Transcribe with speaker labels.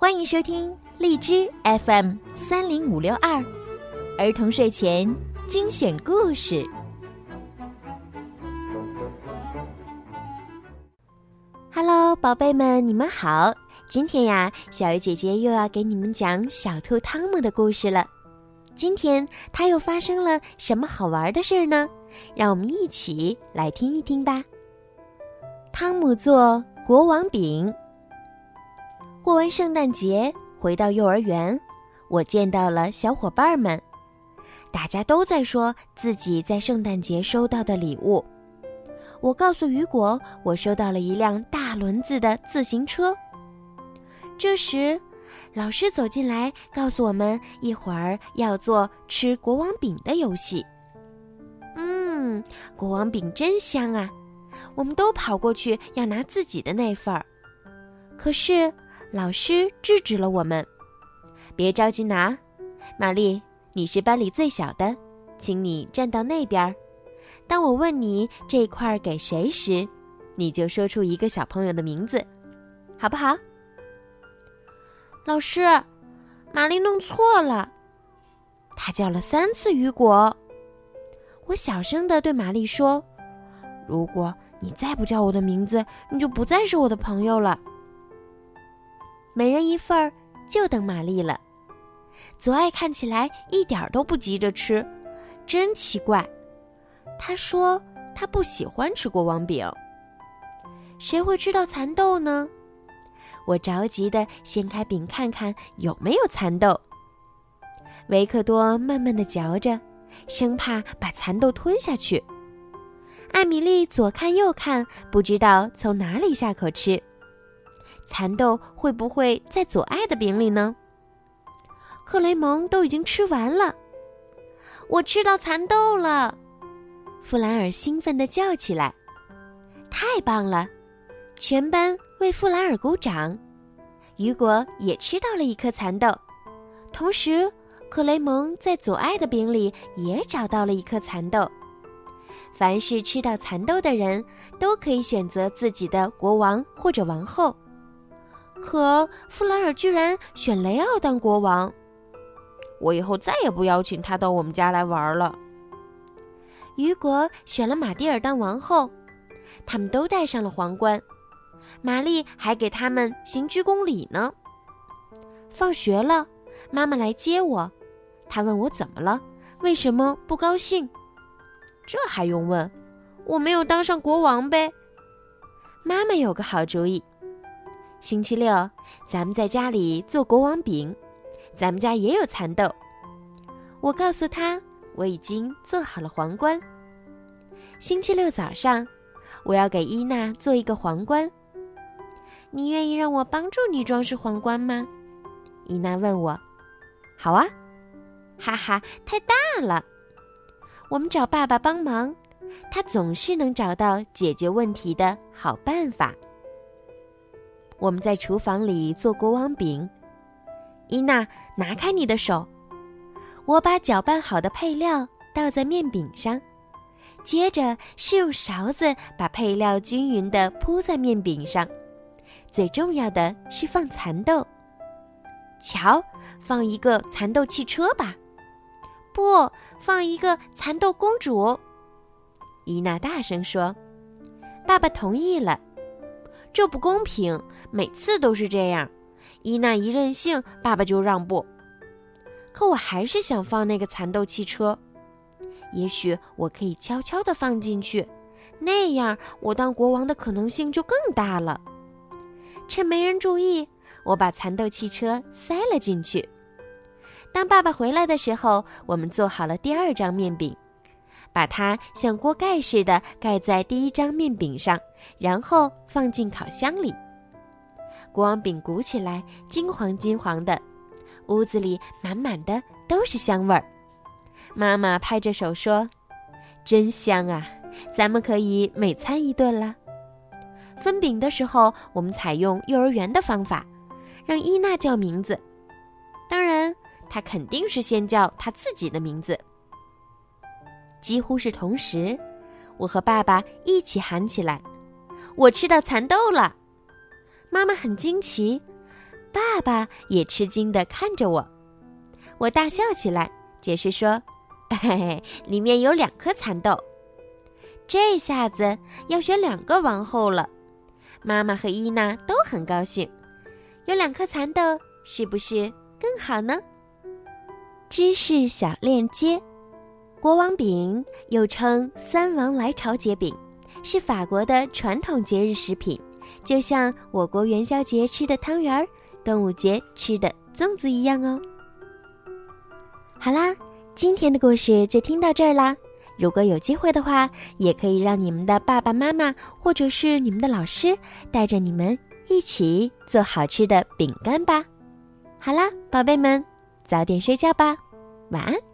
Speaker 1: 欢迎收听荔枝 FM 三零五六二儿童睡前精选故事。Hello，宝贝们，你们好！今天呀，小鱼姐姐又要给你们讲小兔汤姆的故事了。今天他又发生了什么好玩的事儿呢？让我们一起来听一听吧。汤姆做国王饼。过完圣诞节，回到幼儿园，我见到了小伙伴们，大家都在说自己在圣诞节收到的礼物。我告诉雨果，我收到了一辆大轮子的自行车。这时，老师走进来，告诉我们一会儿要做吃国王饼的游戏。嗯，国王饼真香啊！我们都跑过去要拿自己的那份儿，可是。老师制止了我们，别着急拿。玛丽，你是班里最小的，请你站到那边。当我问你这块给谁时，你就说出一个小朋友的名字，好不好？老师，玛丽弄错了，她叫了三次雨果。我小声的对玛丽说：“如果你再不叫我的名字，你就不再是我的朋友了。”每人一份儿，就等玛丽了。左爱看起来一点都不急着吃，真奇怪。他说他不喜欢吃国王饼。谁会知道蚕豆呢？我着急的掀开饼看看有没有蚕豆。维克多慢慢的嚼着，生怕把蚕豆吞下去。艾米丽左看右看，不知道从哪里下口吃。蚕豆会不会在左爱的饼里呢？克雷蒙都已经吃完了，我吃到蚕豆了！弗兰尔兴奋地叫起来：“太棒了！”全班为弗兰尔鼓掌。雨果也吃到了一颗蚕豆，同时克雷蒙在左爱的饼里也找到了一颗蚕豆。凡是吃到蚕豆的人，都可以选择自己的国王或者王后。可弗兰尔居然选雷奥当国王，我以后再也不邀请他到我们家来玩了。雨果选了玛蒂尔当王后，他们都戴上了皇冠，玛丽还给他们行鞠躬礼呢。放学了，妈妈来接我，她问我怎么了，为什么不高兴？这还用问？我没有当上国王呗。妈妈有个好主意。星期六，咱们在家里做国王饼。咱们家也有蚕豆。我告诉他，我已经做好了皇冠。星期六早上，我要给伊娜做一个皇冠。你愿意让我帮助你装饰皇冠吗？伊娜问我。好啊，哈哈，太大了。我们找爸爸帮忙，他总是能找到解决问题的好办法。我们在厨房里做国王饼，伊娜，拿开你的手。我把搅拌好的配料倒在面饼上，接着是用勺子把配料均匀地铺在面饼上。最重要的是放蚕豆。瞧，放一个蚕豆汽车吧，不放一个蚕豆公主。伊娜大声说：“爸爸同意了。”这不公平，每次都是这样。伊娜一任性，爸爸就让步。可我还是想放那个蚕豆汽车，也许我可以悄悄地放进去，那样我当国王的可能性就更大了。趁没人注意，我把蚕豆汽车塞了进去。当爸爸回来的时候，我们做好了第二张面饼。把它像锅盖似的盖在第一张面饼上，然后放进烤箱里。国王饼鼓起来，金黄金黄的，屋子里满满的都是香味儿。妈妈拍着手说：“真香啊！咱们可以每餐一顿了。”分饼的时候，我们采用幼儿园的方法，让伊娜叫名字。当然，她肯定是先叫她自己的名字。几乎是同时，我和爸爸一起喊起来：“我吃到蚕豆了！”妈妈很惊奇：“爸爸也吃惊地看着我。我大笑起来，解释说：“嘿嘿，里面有两颗蚕豆。”这下子要选两个王后了。妈妈和伊娜都很高兴，有两颗蚕豆是不是更好呢？知识小链接：国王饼又称三王来朝节饼，是法国的传统节日食品，就像我国元宵节吃的汤圆儿、端午节吃的粽子一样哦。好啦，今天的故事就听到这儿啦。如果有机会的话，也可以让你们的爸爸妈妈或者是你们的老师带着你们一起做好吃的饼干吧。好啦，宝贝们，早点睡觉吧，晚安。